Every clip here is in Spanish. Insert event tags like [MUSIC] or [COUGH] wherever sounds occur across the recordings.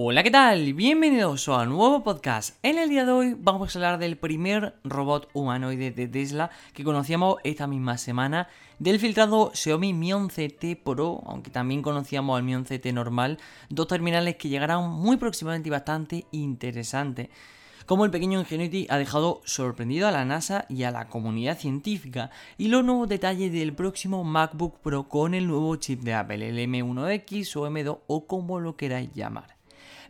Hola, ¿qué tal? Bienvenidos a un nuevo podcast. En el día de hoy vamos a hablar del primer robot humanoide de Tesla que conocíamos esta misma semana, del filtrado Xiaomi Mi 11T Pro, aunque también conocíamos al Mi 11T normal, dos terminales que llegarán muy próximamente y bastante interesantes. Como el pequeño Ingenuity ha dejado sorprendido a la NASA y a la comunidad científica, y los nuevos detalles del próximo MacBook Pro con el nuevo chip de Apple, el M1X o M2 o como lo queráis llamar.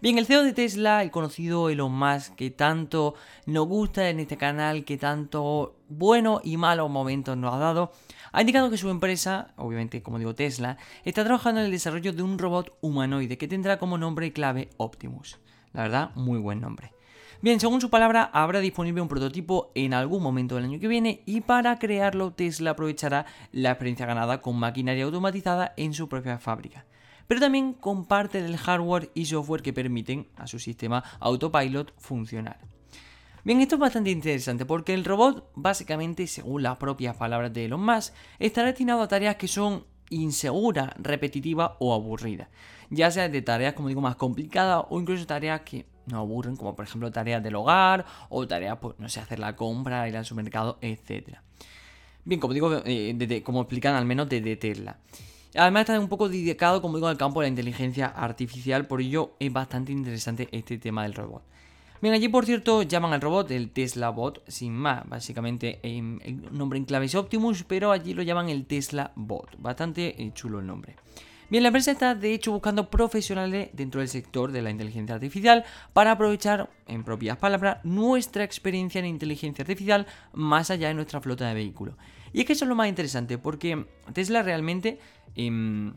Bien, el CEO de Tesla, el conocido Elon Musk, que tanto nos gusta en este canal, que tanto buenos y malos momentos nos ha dado, ha indicado que su empresa, obviamente como digo Tesla, está trabajando en el desarrollo de un robot humanoide que tendrá como nombre clave Optimus. La verdad, muy buen nombre. Bien, según su palabra, habrá disponible un prototipo en algún momento del año que viene y para crearlo Tesla aprovechará la experiencia ganada con maquinaria automatizada en su propia fábrica pero también con parte del hardware y software que permiten a su sistema autopilot funcionar. Bien, esto es bastante interesante porque el robot, básicamente, según las propias palabras de Elon Musk, estará destinado a tareas que son inseguras, repetitivas o aburridas. Ya sea de tareas, como digo, más complicadas o incluso tareas que no aburren, como por ejemplo tareas del hogar o tareas, pues, no sé, hacer la compra, ir al supermercado, etc. Bien, como digo, eh, como explican al menos desde Tesla. Además está un poco dedicado, como digo, al campo de la inteligencia artificial, por ello es bastante interesante este tema del robot. Bien, allí por cierto llaman al robot el Tesla Bot, sin más, básicamente em, el nombre en clave es Optimus, pero allí lo llaman el Tesla Bot, bastante eh, chulo el nombre. Bien, la empresa está de hecho buscando profesionales dentro del sector de la inteligencia artificial para aprovechar, en propias palabras, nuestra experiencia en inteligencia artificial más allá de nuestra flota de vehículos. Y es que eso es lo más interesante, porque Tesla realmente, em,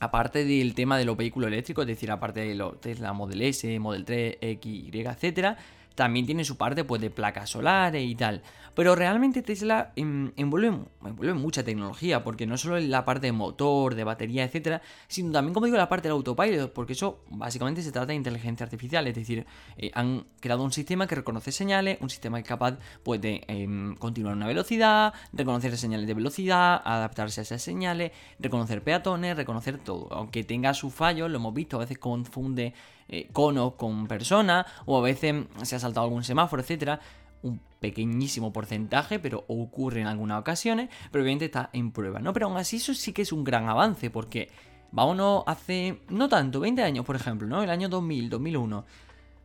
aparte del tema de los vehículos eléctricos, es decir, aparte de los Tesla Model S, Model 3, X, Y, etcétera, también tiene su parte pues, de placas solares y tal. Pero realmente Tesla em, envuelve, envuelve, mucha tecnología, porque no solo en la parte de motor, de batería, etcétera, sino también, como digo, la parte del autopilot, porque eso básicamente se trata de inteligencia artificial, es decir, eh, han creado un sistema que reconoce señales, un sistema que es capaz pues, de em, continuar una velocidad, reconocer señales de velocidad, adaptarse a esas señales, reconocer peatones, reconocer todo. Aunque tenga sus fallos, lo hemos visto, a veces confunde eh, conos con personas, o a veces se ha saltado algún semáforo, etcétera un pequeñísimo porcentaje, pero ocurre en algunas ocasiones, pero obviamente está en prueba, ¿no? Pero aún así eso sí que es un gran avance, porque vámonos hace, no tanto, 20 años, por ejemplo, ¿no? El año 2000, 2001.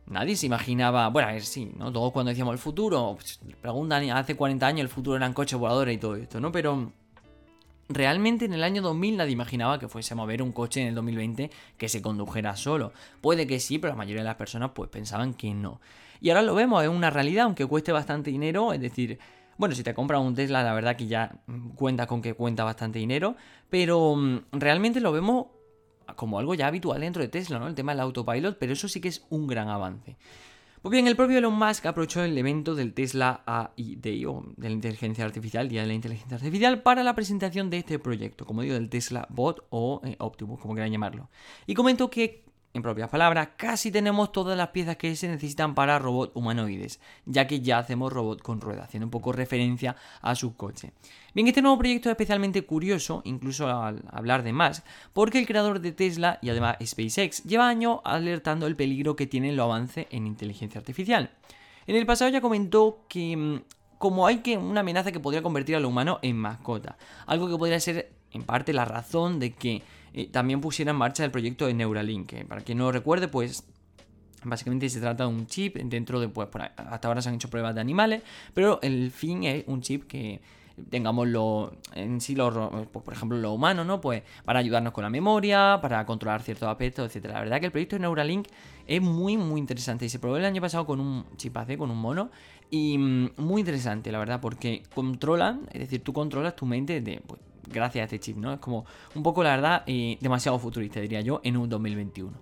Nadie se imaginaba, bueno, a ver, sí, ¿no? Todos cuando decíamos el futuro, pues, preguntan, hace 40 años el futuro eran coches voladores y todo esto, ¿no? Pero Realmente en el año 2000 nadie imaginaba que fuésemos a ver un coche en el 2020 que se condujera solo. Puede que sí, pero la mayoría de las personas pues pensaban que no. Y ahora lo vemos, es una realidad, aunque cueste bastante dinero, es decir, bueno, si te compras un Tesla, la verdad que ya cuenta con que cuenta bastante dinero, pero mm, realmente lo vemos como algo ya habitual dentro de Tesla, ¿no? El tema del autopilot, pero eso sí que es un gran avance. Pues bien, el propio Elon Musk aprovechó el evento del Tesla AI Day, o de la inteligencia artificial, Día de la Inteligencia Artificial, para la presentación de este proyecto, como digo, del Tesla Bot o eh, Optimus, como quieran llamarlo. Y comentó que en propias palabras, casi tenemos todas las piezas que se necesitan para robot humanoides, ya que ya hacemos robot con ruedas, haciendo un poco referencia a su coche. Bien, este nuevo proyecto es especialmente curioso, incluso al hablar de más, porque el creador de Tesla y además SpaceX lleva años alertando el peligro que tiene el avance en inteligencia artificial. En el pasado ya comentó que mm, como hay que una amenaza que podría convertir al humano en mascota, algo que podría ser en parte la razón de que eh, también pusiera en marcha el proyecto de Neuralink. Para quien no lo recuerde, pues Básicamente se trata de un chip dentro de, pues, hasta ahora se han hecho pruebas de animales, pero el fin es un chip que tengámoslo en sí, lo, pues, por ejemplo, lo humano, ¿no? Pues para ayudarnos con la memoria, para controlar ciertos aspectos, etcétera. La verdad que el proyecto de Neuralink es muy, muy interesante y se probó el año pasado con un chip AC, con un mono, y mm, muy interesante, la verdad, porque controlan, es decir, tú controlas tu mente de, pues, gracias a este chip, ¿no? Es como un poco, la verdad, eh, demasiado futurista, diría yo, en un 2021.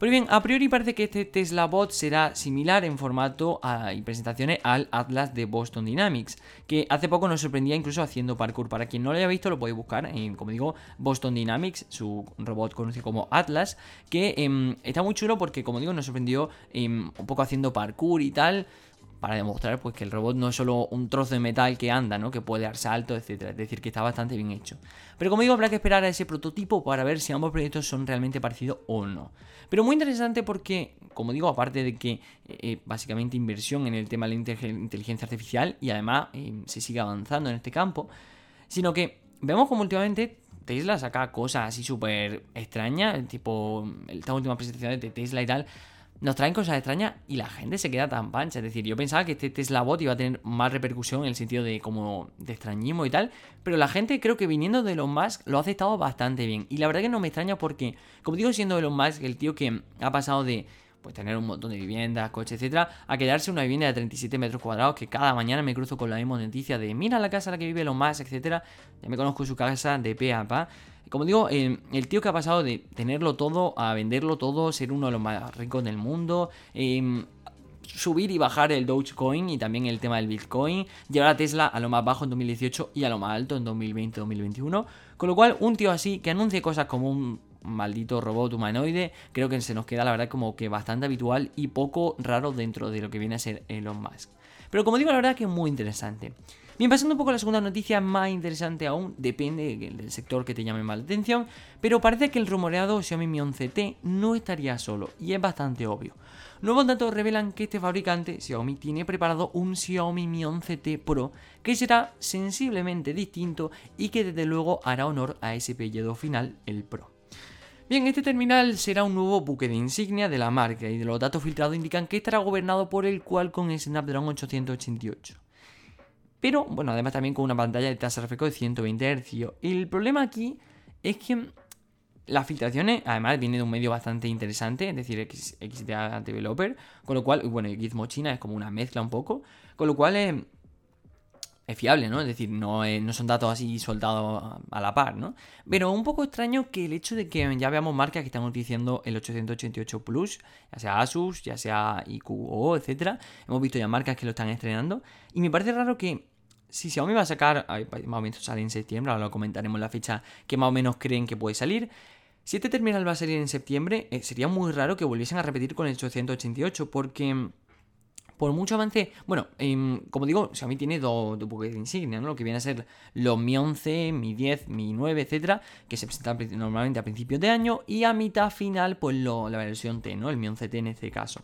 Pues bien, a priori parece que este Tesla Bot será similar en formato y presentaciones al Atlas de Boston Dynamics, que hace poco nos sorprendía incluso haciendo parkour. Para quien no lo haya visto, lo podéis buscar en, como digo, Boston Dynamics, su robot conocido como Atlas, que em, está muy chulo porque, como digo, nos sorprendió em, un poco haciendo parkour y tal para demostrar pues que el robot no es solo un trozo de metal que anda, ¿no? Que puede dar saltos, etcétera. Es decir, que está bastante bien hecho. Pero como digo, habrá que esperar a ese prototipo para ver si ambos proyectos son realmente parecidos o no. Pero muy interesante porque, como digo, aparte de que eh, básicamente inversión en el tema de la inteligencia artificial y además eh, se sigue avanzando en este campo, sino que vemos como últimamente Tesla saca cosas así súper extrañas, tipo esta última presentación de Tesla y tal, nos traen cosas extrañas y la gente se queda tan pancha. Es decir, yo pensaba que este Tesla Bot iba a tener más repercusión en el sentido de como de extrañismo y tal, pero la gente creo que viniendo de Elon Musk lo ha aceptado bastante bien. Y la verdad que no me extraña porque, como digo, siendo Elon Musk el tío que ha pasado de pues tener un montón de viviendas, coches, etcétera, a quedarse una vivienda de 37 metros cuadrados que cada mañana me cruzo con la misma noticia de mira la casa en la que vive Elon Musk, etcétera. Ya me conozco su casa de pe a pa. Como digo, el, tío que ha pasado de tenerlo todo a venderlo todo, ser uno de los más ricos del mundo, em, subir y bajar el Dogecoin y también el tema del Bitcoin, llevar a Tesla a lo más bajo en 2018 y a lo más alto en 2020-2021. Con lo cual, un tío así que anuncie cosas como un maldito robot humanoide, creo que se nos queda la verdad como que bastante habitual y poco raro dentro de lo que viene a ser Elon Musk. Pero como digo, la verdad que es muy interesante. Bien, pasando un poco a la segunda noticia, más interesante aún, depende del sector que te llame más la atención, pero parece que el rumoreado Xiaomi Mi 11T no estaría solo, y es bastante obvio. Nuevos datos revelan que este fabricante, Xiaomi, tiene preparado un Xiaomi Mi 11T Pro que será sensiblemente distinto y que desde luego hará honor a ese apellido final, el Pro. Bien, este terminal será un nuevo buque de insignia de la marca y de los datos filtrados indican que estará gobernado por el Qualcomm Snapdragon 888. Pero, bueno, además también con una pantalla de tasa refresco de 120 Hz. El problema aquí es que las filtraciones, además, viene de un medio bastante interesante, es decir, XDA Developer, con lo cual, bueno, Gizmo China es como una mezcla un poco, con lo cual es, fiable, ¿no? Es decir, no, no son datos así soltados a la par, ¿no? Pero un poco extraño que el hecho de que ya veamos marcas que están utilizando el 888 Plus, ya sea Asus, ya sea IQO, etcétera, hemos visto ya marcas que lo están estrenando, y me parece raro que si Xiaomi va a sacar, más o menos sale en septiembre, ahora lo comentaremos la fecha que más o menos creen que puede salir. Si este terminal va a salir en septiembre, eh, sería muy raro que volviesen a repetir con el 888, porque por mucho avance, bueno, em, como digo, Xiaomi tiene dos, buques de insignia, ¿no? Lo que viene a ser los Mi 11, Mi 10, Mi 9, etcétera, que se presentan normalmente a principios de año, y a mitad final, pues la versión T, ¿no? El Mi 11T en este caso.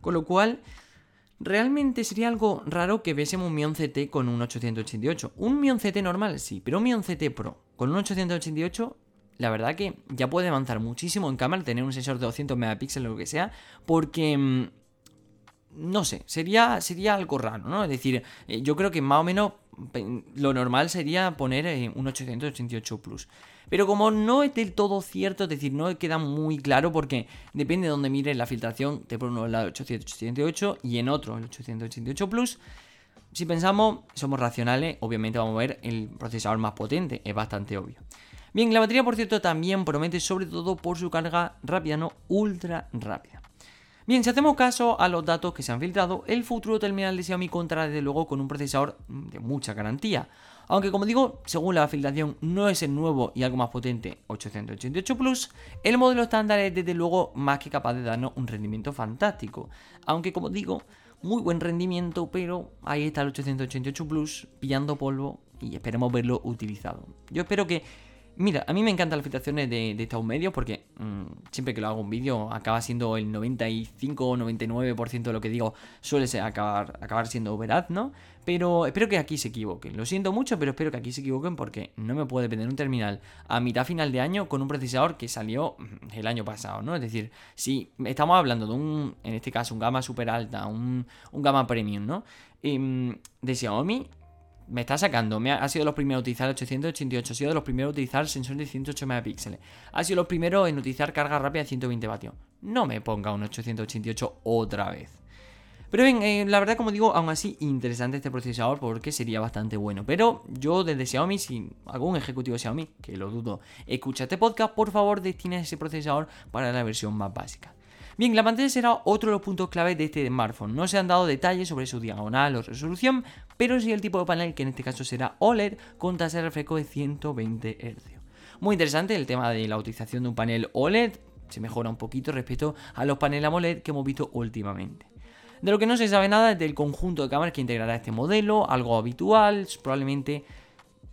Con lo cual, Realmente sería algo raro que viésemos un Mi 11T con un 888. Un Mi 11T normal, sí, pero un Mi 11T Pro con un 888, la verdad que ya puede avanzar muchísimo en cámara, tener un sensor de 200 megapíxeles o lo que sea, porque... No sé, sería, sería algo raro, ¿no? Es decir, eh, yo creo que más o menos lo normal sería poner eh, un 888 Plus. Pero como no es del todo cierto, es decir, no queda muy claro porque depende de donde mires la filtración, te pone uno el 888 y en otro el 888 Plus. Si pensamos, somos racionales, obviamente vamos a ver el procesador más potente, es bastante obvio. Bien, la batería, por cierto, también promete, sobre todo por su carga rápida, no ultra rápida. Bien, si hacemos caso a los datos que se han filtrado, el futuro terminal de Xiaomi contará desde luego con un procesador de mucha garantía. Aunque como digo, según la filtración no es el nuevo y algo más potente 888 Plus, el modelo estándar es desde luego más que capaz de darnos un rendimiento fantástico. Aunque como digo, muy buen rendimiento, pero ahí está el 888 Plus pillando polvo y esperemos verlo utilizado. Yo espero que Mira, a mí me encantan las filtraciones de, de estos medios porque mm, siempre que lo hago un vídeo acaba siendo el 95 o 99% de lo que digo suele acabar, acabar siendo veraz, ¿no? Pero espero que aquí se equivoquen. Lo siento mucho, pero espero que aquí se equivoquen porque no me puede vender un terminal a mitad final de año con un procesador que salió mm, el año pasado, ¿no? Es decir, si estamos hablando de un, en este caso, un gama super alta, un, un gama premium, ¿no? Em, de Xiaomi, me está sacando. Me ha, sido los primeros en utilizar el 888. Ha sido de los primeros en utilizar sensor de 108 megapíxeles. Ha sido los primeros en utilizar carga rápida de 120 vatios. No me ponga un 888 otra vez. Pero bien, eh, la verdad, como digo, aún así interesante este procesador porque sería bastante bueno. Pero yo desde Xiaomi, si algún ejecutivo Xiaomi, que lo dudo, escucha este podcast, por favor destine ese procesador para la versión más básica. Bien, la pantalla será otro de los puntos clave de este smartphone. No se han dado detalles sobre su diagonal o resolución, pero sí el tipo de panel que en este caso será OLED con tasa de refresco de 120 Hz. Muy interesante el tema de la utilización de un panel OLED, se mejora un poquito respecto a los paneles AMOLED que hemos visto últimamente. De lo que no se sabe nada es del conjunto de cámaras que integrará este modelo, algo habitual, probablemente,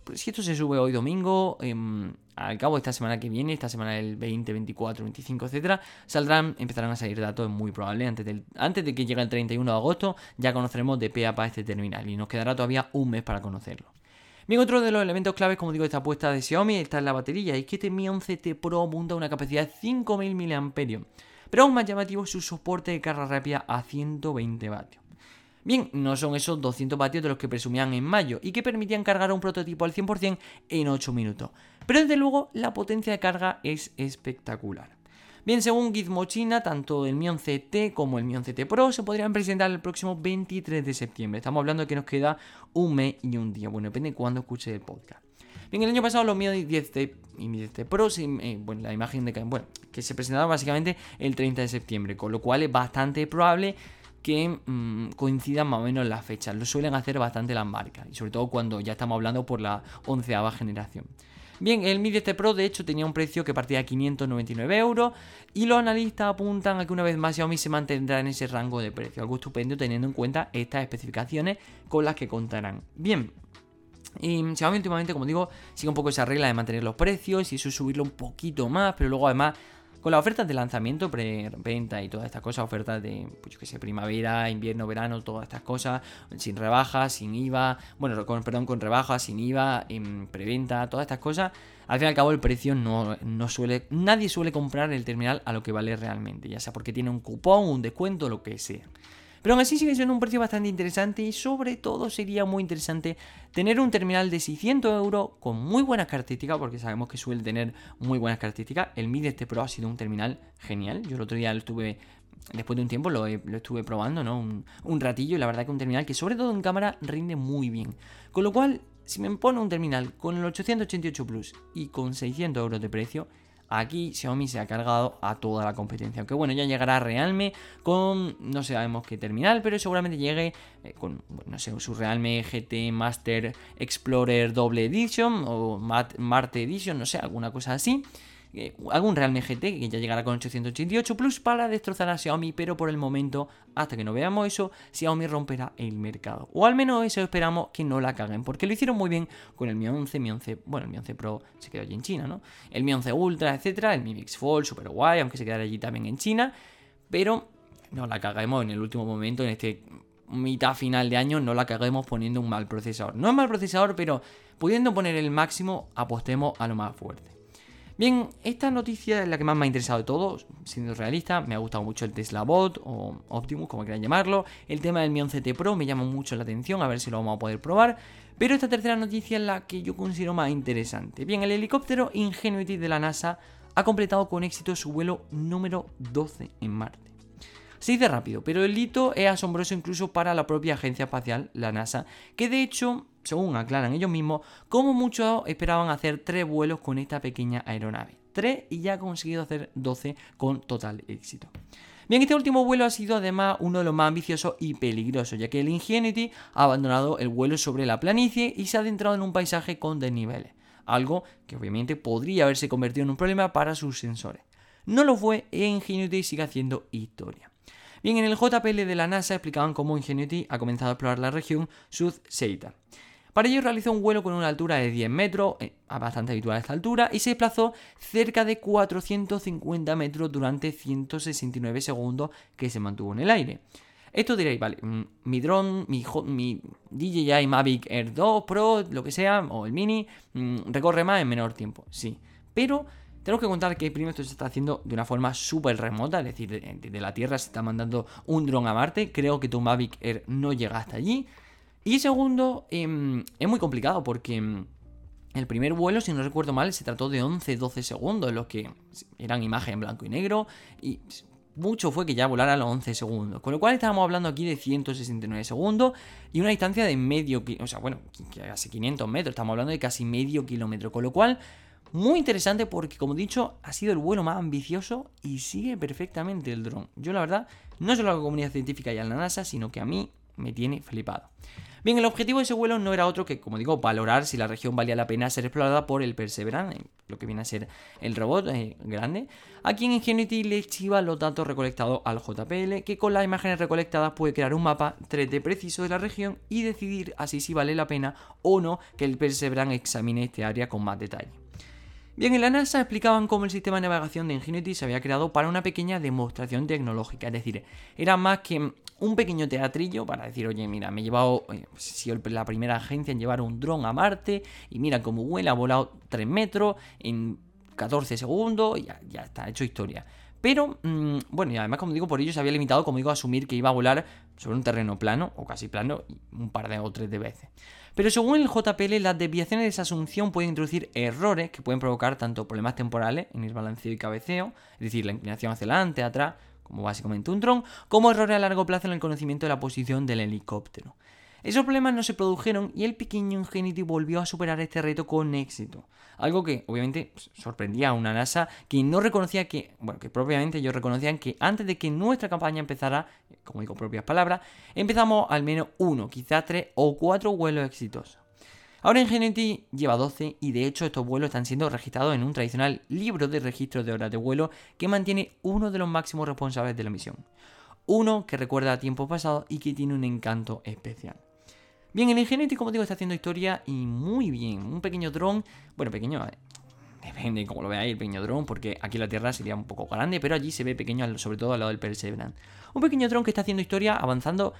pues, si esto se sube hoy domingo, em, al cabo esta semana que viene, esta semana del 20, 24, 25, etcétera, saldrán, empezarán a salir datos, muy probable, antes, del, antes de que llegue el 31 de agosto, ya conoceremos de pe a pa este terminal y nos quedará todavía un mes para conocerlo. Bien, otro de los elementos claves, como digo, de esta apuesta de Xiaomi está en la batería, y que este Mi 11T Pro apunta una capacidad de 5000 mAh, pero aún más llamativo es su soporte de carga rápida a 120 vatios. Bien, no son esos 200 vatios de los que presumían en mayo y que permitían cargar un prototipo al 100% en 8 minutos. Pero desde luego la potencia de carga es espectacular. Bien, según Gizmo China, tanto el Mi 11T como el Mi 11T Pro se podrían presentar el próximo 23 de septiembre. Estamos hablando de que nos queda un mes y un día. Bueno, depende de cuándo escuche el podcast. Bien, el año pasado los Mi 10T y Mi 10T Pro, eh, bueno, la imagen de que se presentaban básicamente el 30 de septiembre, con lo cual es bastante probable que mm, coincidan más o menos las fechas. Lo suelen hacer bastante las marcas, y sobre todo cuando ya estamos hablando por la onceava generación. Bien, el Mi 10 Pro de hecho tenía un precio que partía de 599 euros y los analistas apuntan a que una vez más Xiaomi se mantendrá en ese rango de precio, algo estupendo teniendo en cuenta estas especificaciones con las que contarán. Bien, y Xiaomi últimamente, como digo, sigue un poco esa regla de mantener los precios y eso subirlo un poquito más, pero luego además con las ofertas de lanzamiento, preventa y todas estas cosas, ofertas de, pues yo que sé, primavera, invierno, verano, todas estas cosas, sin rebajas, sin IVA, bueno, con, perdón, con rebajas, sin IVA, en preventa, todas estas cosas, al fin y al cabo el precio no, no suele, nadie suele comprar el terminal a lo que vale realmente, ya sea porque tiene un cupón, un descuento, lo que sea. Pero aún así sigue siendo un precio bastante interesante y sobre todo sería muy interesante tener un terminal de 600 euros con muy buenas características, porque sabemos que suele tener muy buenas características. El Mi este Pro ha sido un terminal genial. Yo el otro día lo estuve después de un tiempo lo, estuve probando, ¿no? Un, un, ratillo y la verdad que un terminal que sobre todo en cámara rinde muy bien. Con lo cual, si me pone un terminal con el 888 Plus y con 600 euros de precio, Aquí Xiaomi se ha cargado a toda la competencia. Aunque bueno, ya llegará Realme con, no sabemos qué terminal, pero seguramente llegue eh, con, no sé, su Realme GT Master Explorer Doble Edition o Marte Edition, no sé, alguna cosa así. Eh, algún Realme GT que ya llegará con 888 Plus para destrozar a Xiaomi, pero por el momento, hasta que no veamos eso, Xiaomi romperá el mercado. O al menos eso esperamos que no la caguen, porque lo hicieron muy bien con el Mi 11, Mi 11, bueno, el Mi 11 Pro se quedó allí en China, ¿no? El Mi 11 Ultra, etcétera, el Mi Mix Fold, super guay, aunque se quedara allí también en China, pero no la caguemos en el último momento, en este mitad final de año, no la caguemos poniendo un mal procesador. No es mal procesador, pero pudiendo poner el máximo, apostemos a lo más fuerte. Bien, esta noticia es la que más me ha interesado de todos, siendo realista. Me ha gustado mucho el Tesla Bot o Optimus, como quieran llamarlo. El tema del Mi 11T Pro me llama mucho la atención, a ver si lo vamos a poder probar. Pero esta tercera noticia es la que yo considero más interesante. Bien, el helicóptero Ingenuity de la NASA ha completado con éxito su vuelo número 12 en Marte. Se dice rápido, pero el hito es asombroso incluso para la propia agencia espacial, la NASA, que de hecho según aclaran ellos mismos, como muchos esperaban hacer tres vuelos con esta pequeña aeronave. Tres y ya ha conseguido hacer 12 con total éxito. Bien, este último vuelo ha sido además uno de los más ambiciosos y peligrosos, ya que el Ingenuity ha abandonado el vuelo sobre la planicie y se ha adentrado en un paisaje con desniveles, algo que obviamente podría haberse convertido en un problema para sus sensores. No lo fue e Ingenuity sigue haciendo historia. Bien, en el JPL de la NASA explicaban cómo Ingenuity ha comenzado a explorar la región Sud-Seita. Para ello realizó un vuelo con una altura de 10 metros, eh, bastante habitual esta altura, y se desplazó cerca de 450 metros durante 169 segundos que se mantuvo en el aire. Esto diréis, vale, mm, mi drone, mi, DJI Mavic Air 2 Pro, lo que sea, o el Mini, mm, recorre más en menor tiempo, sí. Pero tenemos que contar que primero esto se está haciendo de una forma súper remota, es decir, de, la Tierra se está mandando un dron a Marte. Creo que tu Mavic Air no llega hasta allí. Y segundo, em, es muy complicado porque em, el primer vuelo, si no recuerdo mal, se trató de 11-12 segundos, los que eran imagen en blanco y negro. Y mucho fue que ya volara los 11 segundos. Con lo cual estábamos hablando aquí de 169 segundos y una distancia de medio, o sea, bueno, casi 500 metros. Estamos hablando de casi medio kilómetro. Con lo cual, muy interesante porque, como he dicho, ha sido el vuelo más ambicioso y sigue perfectamente el dron. Yo, la verdad, no solo a la comunidad científica y a la NASA, sino que a mí me tiene flipado. Bien, el objetivo de ese vuelo no era otro que, como digo, valorar si la región valía la pena ser explorada por el Perseverance, lo que viene a ser el robot eh, grande, a quien Ingenuity le chiva los datos recolectados al JPL, que con las imágenes recolectadas puede crear un mapa 3D preciso de la región y decidir así si vale la pena o no que el Perseverance examine este área con más detalle. Bien, en la NASA explicaban cómo el sistema de navegación de Ingenuity se había creado para una pequeña demostración tecnológica, es decir, era más que un pequeño teatrillo para decir, oye, mira, me he llevado, he sido la primera agencia en llevar un dron a Marte y mira cómo vuela, ha volado 3 metros en 14 segundos ya, ya está, hecho historia. Pero, mm, bueno, y además, como digo, por ello se había limitado, como digo, a asumir que iba a volar sobre un terreno plano, o casi plano, un par de o tres de veces. Pero según el JPL, las desviaciones de esa asunción pueden introducir errores que pueden provocar tanto problemas temporales en el balanceo y cabeceo, es decir, la inclinación hacia adelante, atrás, como básicamente un dron, como errores a largo plazo en el conocimiento de la posición del helicóptero. Esos problemas no se produjeron y el pequeño Ingenuity volvió a superar este reto con éxito. Algo que obviamente pues, sorprendía a una NASA que no reconocía que, bueno, que propiamente ellos reconocían que antes de que nuestra campaña empezara, como digo propias palabras, empezamos al menos uno, quizás tres o cuatro vuelos exitosos. Ahora Ingenuity lleva 12 y de hecho estos vuelos están siendo registrados en un tradicional libro de registro de horas de vuelo que mantiene uno de los máximos responsables de la misión. Uno que recuerda a tiempos pasados y que tiene un encanto especial. Bien, el Ingenuity, como digo, está haciendo historia y muy bien. Un pequeño dron, bueno, pequeño, eh, depende de cómo lo veáis, el pequeño dron, porque aquí la Tierra sería un poco grande, pero allí se ve pequeño, sobre todo al lado del Perseverance. Un pequeño dron que está haciendo historia avanzando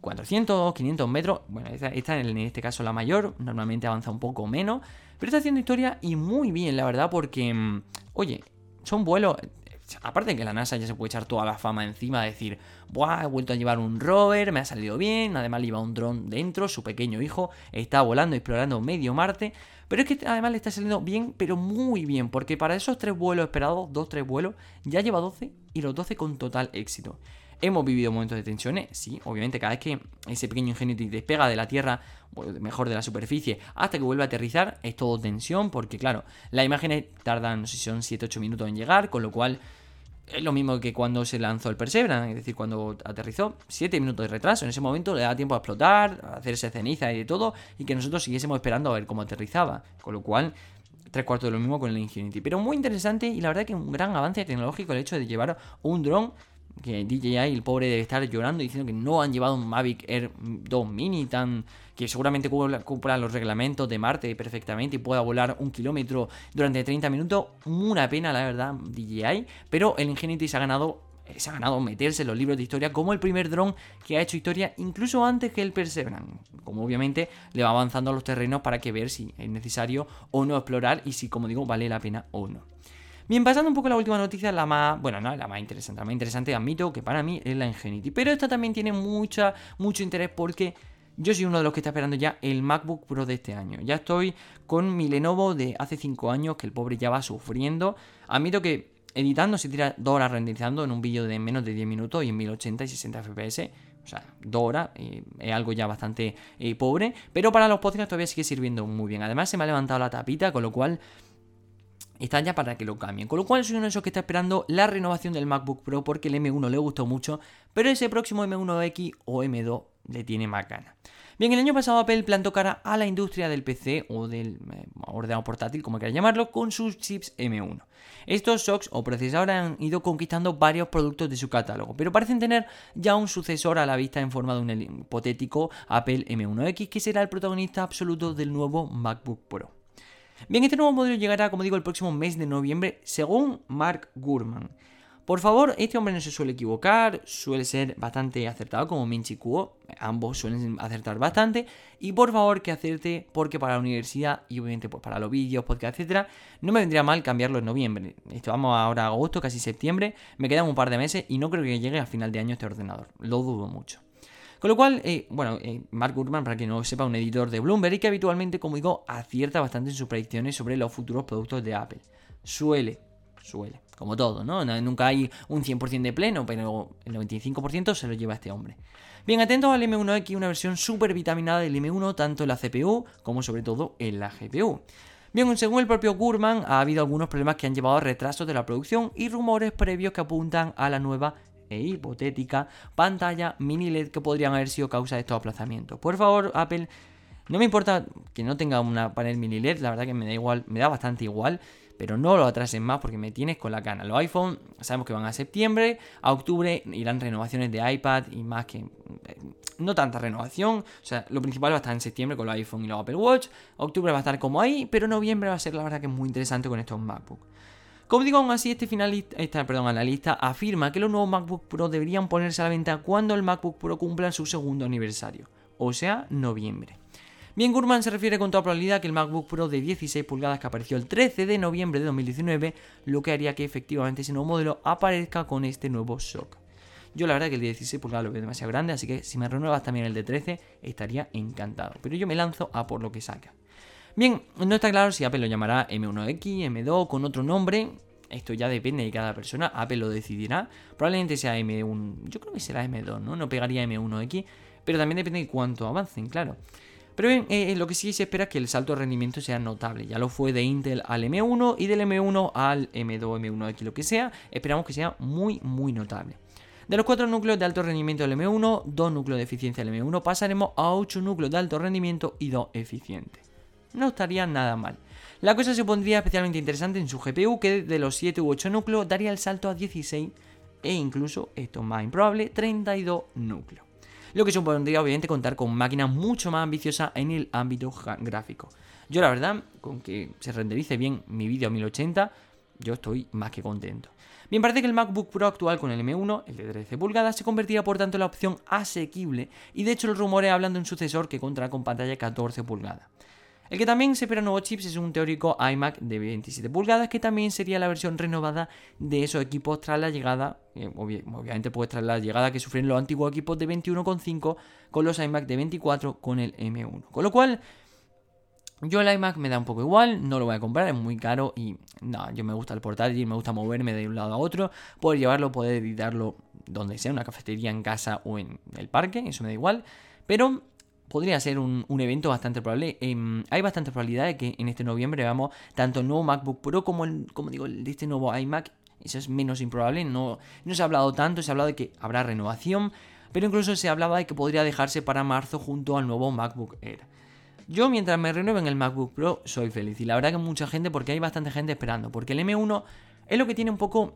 400, eh, 500 metros. Bueno, esta, en este caso la mayor, normalmente avanza un poco menos, pero está haciendo historia y muy bien, la verdad, porque, mm, oye, son vuelos, aparte de que la NASA ya se puede echar toda la fama encima, de decir, Buah, he vuelto a llevar un rover, me ha salido bien, además le iba un dron dentro, su pequeño hijo está volando, explorando medio Marte, pero es que además le está saliendo bien, pero muy bien, porque para esos tres vuelos esperados, dos, tres vuelos, ya lleva 12 y los 12 con total éxito. Hemos vivido momentos de tensiones, sí, obviamente cada vez que ese pequeño Ingenuity despega de la Tierra, mejor de la superficie, hasta que vuelve a aterrizar, es todo tensión, porque claro, las imágenes tardan, no sé si son 7-8 minutos en llegar, con lo cual es lo mismo que cuando se lanzó el Perseverance, es decir, cuando aterrizó, 7 minutos de retraso, en ese momento le da tiempo a explotar, a hacerse ceniza y de todo, y que nosotros siguiésemos esperando a ver cómo aterrizaba, con lo cual tres cuartos de lo mismo con el Infinity. Pero muy interesante y la verdad que un gran avance tecnológico el hecho de llevar un dron que DJI, el pobre, debe estar llorando diciendo que no han llevado un Mavic Air 2 Mini tan que seguramente cumpla los reglamentos de Marte perfectamente y pueda volar un kilómetro durante 30 minutos. Una pena, la verdad, DJI. Pero el Ingenuity se ha ganado eh, se ha ganado meterse en los libros de historia como el primer dron que ha hecho historia incluso antes que el Perseverance. Como obviamente le va avanzando a los terrenos para que ver si es necesario o no explorar y si, como digo, vale la pena o no. Bien, pasando un poco a la última noticia, la más, bueno, no, la más interesante, la más interesante admito que para mí es la Ingenuity, pero esta también tiene mucha, mucho interés porque yo soy uno de los que está esperando ya el MacBook Pro de este año. Ya estoy con mi Lenovo de hace 5 años, que el pobre ya va sufriendo. Admito que editando se tira 2 horas renderizando en un vídeo de menos de 10 minutos y en 1080 y 60 FPS. O sea, 2 horas eh, es algo ya bastante eh, pobre. Pero para los podcasts todavía sigue sirviendo muy bien. Además se me ha levantado la tapita, con lo cual está ya para que lo cambien. Con lo cual soy uno de esos que está esperando la renovación del MacBook Pro porque el M1 le gustó mucho, pero ese próximo M1X o M2 le tiene más ganas. Bien, el año pasado Apple plantó cara a la industria del PC o del eh, ordenador portátil, como quieras llamarlo, con sus chips M1. Estos SOCs o procesadores han ido conquistando varios productos de su catálogo, pero parecen tener ya un sucesor a la vista en forma de un hipotético Apple M1X que será el protagonista absoluto del nuevo MacBook Pro. Bien, este nuevo modelo llegará, como digo, el próximo mes de noviembre, según Mark Gurman. Por favor, este hombre no se suele equivocar, suele ser bastante acertado como Minchi Kuo, ambos suelen acertar bastante, y por favor que acerte porque para la universidad y obviamente pues para los vídeos, podcast, etcétera, no me vendría mal cambiarlo en noviembre. Esto vamos ahora a agosto, casi septiembre, me quedan un par de meses y no creo que llegue a final de año este ordenador, lo dudo mucho. Con lo cual, eh, bueno, eh, Mark Gurman, para quien no sepa, un editor de Bloomberg y que habitualmente, como digo, acierta bastante en sus predicciones sobre los futuros productos de Apple. Suele, suele, como todo, ¿no? Nunca hay un 100% de pleno, pero el 95% se lo lleva este hombre. Bien, atentos al M1X, una versión súper vitaminada del M1, tanto en la CPU como sobre todo en la GPU. Bien, según el propio Gurman, ha habido algunos problemas que han llevado a retrasos de la producción y rumores previos que apuntan a la nueva e hipotética pantalla mini LED que podrían haber sido causa de estos aplazamientos. Por favor, Apple, no me importa que no tenga una panel mini LED, la verdad que me da igual, me da bastante igual pero no lo atrasen más porque me tienes con la cana. Los iPhone sabemos que van a septiembre, a octubre irán renovaciones de iPad y más que... Eh, no tanta renovación, o sea, lo principal va a estar en septiembre con los iPhone y los Apple Watch, octubre va a estar como ahí, pero noviembre va a ser la verdad que muy interesante con estos MacBook. Como digo, aún así, este finalista, esta, perdón, analista afirma que los nuevos MacBook Pro deberían ponerse a la venta cuando el MacBook Pro cumpla su segundo aniversario, o sea, noviembre. Bien, Gurman se refiere con toda probabilidad que el MacBook Pro de 16 pulgadas que apareció el 13 de noviembre de 2019, lo que haría que efectivamente ese nuevo modelo aparezca con este nuevo shock. Yo la verdad que el de 16 pulgadas lo veo demasiado grande, así que si me renuevas también el de 13, estaría encantado. Pero yo me lanzo a por lo que saca. Bien, no está claro si Apple lo llamará M1X, M2, con otro nombre. Esto ya depende de cada persona, Apple lo decidirá. Probablemente sea M1, yo creo que será M2, ¿no? No pegaría M1X, pero también depende de cuánto avancen, claro. Pero bien, eh, eh, lo que sí se espera es que el salto de rendimiento sea notable. Ya lo fue de Intel al M1 y del M1 al M2, M1X, lo que sea. Esperamos que sea muy, muy notable. De los cuatro núcleos de alto rendimiento del M1, dos núcleos de eficiencia del M1, pasaremos a 8 núcleos de alto rendimiento y 2 eficientes. No estaría nada mal. La cosa se pondría especialmente interesante en su GPU, que de los 7 u 8 núcleos daría el salto a 16 e incluso, esto más improbable, 32 núcleos lo que supondría obviamente contar con máquinas mucho más ambiciosas en el ámbito gráfico. Yo la verdad, con que se renderice bien mi vídeo a 1080, yo estoy más que contento. Bien, parece que el MacBook Pro actual con el M1, el de 13 pulgadas, se convertirá por tanto en la opción asequible y de hecho los rumores hablan de un sucesor que contará con pantalla 14 pulgadas. El que también se espera nuevos chips es un teórico iMac de 27 pulgadas, que también sería la versión renovada de esos equipos tras la llegada, obviamente pues tras la llegada que sufrieron los antiguos equipos de 21,5 con los iMac de 24 con el M1. Con lo cual, yo el iMac me da un poco igual, no lo voy a comprar, es muy caro y no, yo me gusta el portátil, me gusta moverme de un lado a otro, poder llevarlo, poder editarlo donde sea, en una cafetería, en casa o en el parque, eso me da igual. Pero podría ser un, evento bastante probable. Em, hay bastante probabilidad de que en este noviembre veamos tanto el nuevo MacBook Pro como, el, como digo, de este nuevo iMac. Eso es menos improbable. No, no se ha hablado tanto, se ha hablado de que habrá renovación. Pero incluso se hablaba de que podría dejarse para marzo junto al nuevo MacBook Air. Yo mientras me renueven el MacBook Pro soy feliz. Y la verdad que mucha gente, porque hay bastante gente esperando. Porque el M1 es lo que tiene un poco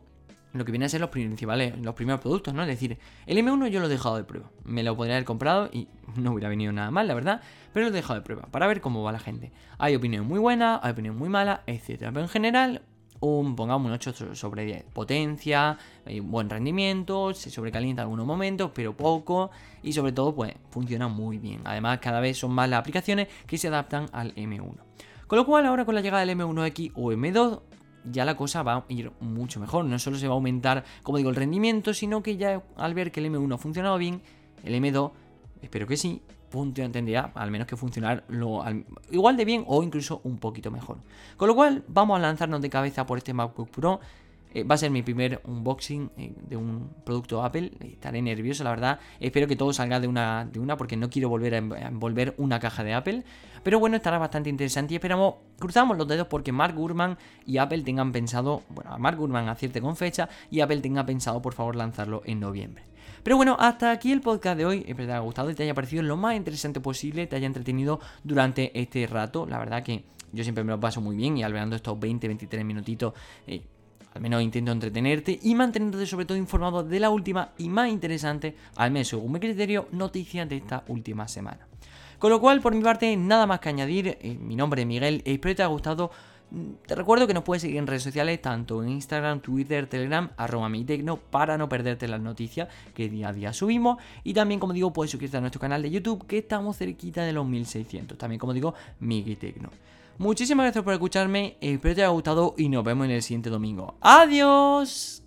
lo que viene a ser los principales, los primeros productos, ¿no? Es decir, el M1 yo lo he dejado de prueba. Me lo podría haber comprado y [LAUGHS] no hubiera venido nada mal, la verdad, pero lo he dejado de prueba para ver cómo va la gente. Hay opinión muy buena, hay opinión muy mala, etc. Pero en general, un, pongamos un 8 sobre 10. Potencia, eh, buen rendimiento, se sobrecalienta en algunos momentos, pero poco. Y sobre todo, pues funciona muy bien. Además, cada vez son más las aplicaciones que se adaptan al M1. Con lo cual, ahora con la llegada del M1X o M2, ya la cosa va a ir mucho mejor. No solo se va a aumentar, como digo, el rendimiento, sino que ya al ver que el M1 ha funcionado bien, el M2, espero que sí, punto tendría al menos que funcionar igual de bien o incluso un poquito mejor. Con lo cual, vamos a lanzarnos de cabeza por este MacBook Pro. Eh, va a ser mi primer unboxing eh, de un producto Apple. Estaré nervioso, la verdad. Espero que todo salga de una, de una porque no quiero volver a envolver una caja de Apple. Pero bueno, estará bastante interesante y esperamos, cruzamos los dedos porque Mark Gurman y Apple tengan pensado, bueno, Mark Gurman acierte con fecha y Apple tenga pensado por favor lanzarlo en noviembre. Pero bueno, hasta aquí el podcast de hoy. Espero que te haya gustado y te haya parecido lo más interesante posible, te haya entretenido durante este rato. La verdad que yo siempre me lo paso muy bien y albergando estos 20-23 minutitos. Eh, al menos intento entretenerte y mantenerte sobre todo informado de la última y más interesante, al menos según mi criterio, noticias de esta última semana. Con lo cual, por mi parte, nada más que añadir. Eh, mi nombre es Miguel, espero que te haya gustado. Mm, te recuerdo que nos puedes seguir en redes sociales, tanto en Instagram, Twitter, Telegram, arroba mi tecno, para no perderte las noticias que día a día subimos. Y también, como digo, puedes suscribirte a nuestro canal de YouTube, que estamos cerquita de los 1600. También, como digo, Miguel Tecno. Muchísimas gracias por escucharme, espero te haya gustado y nos vemos en el siguiente domingo. ¡Adiós!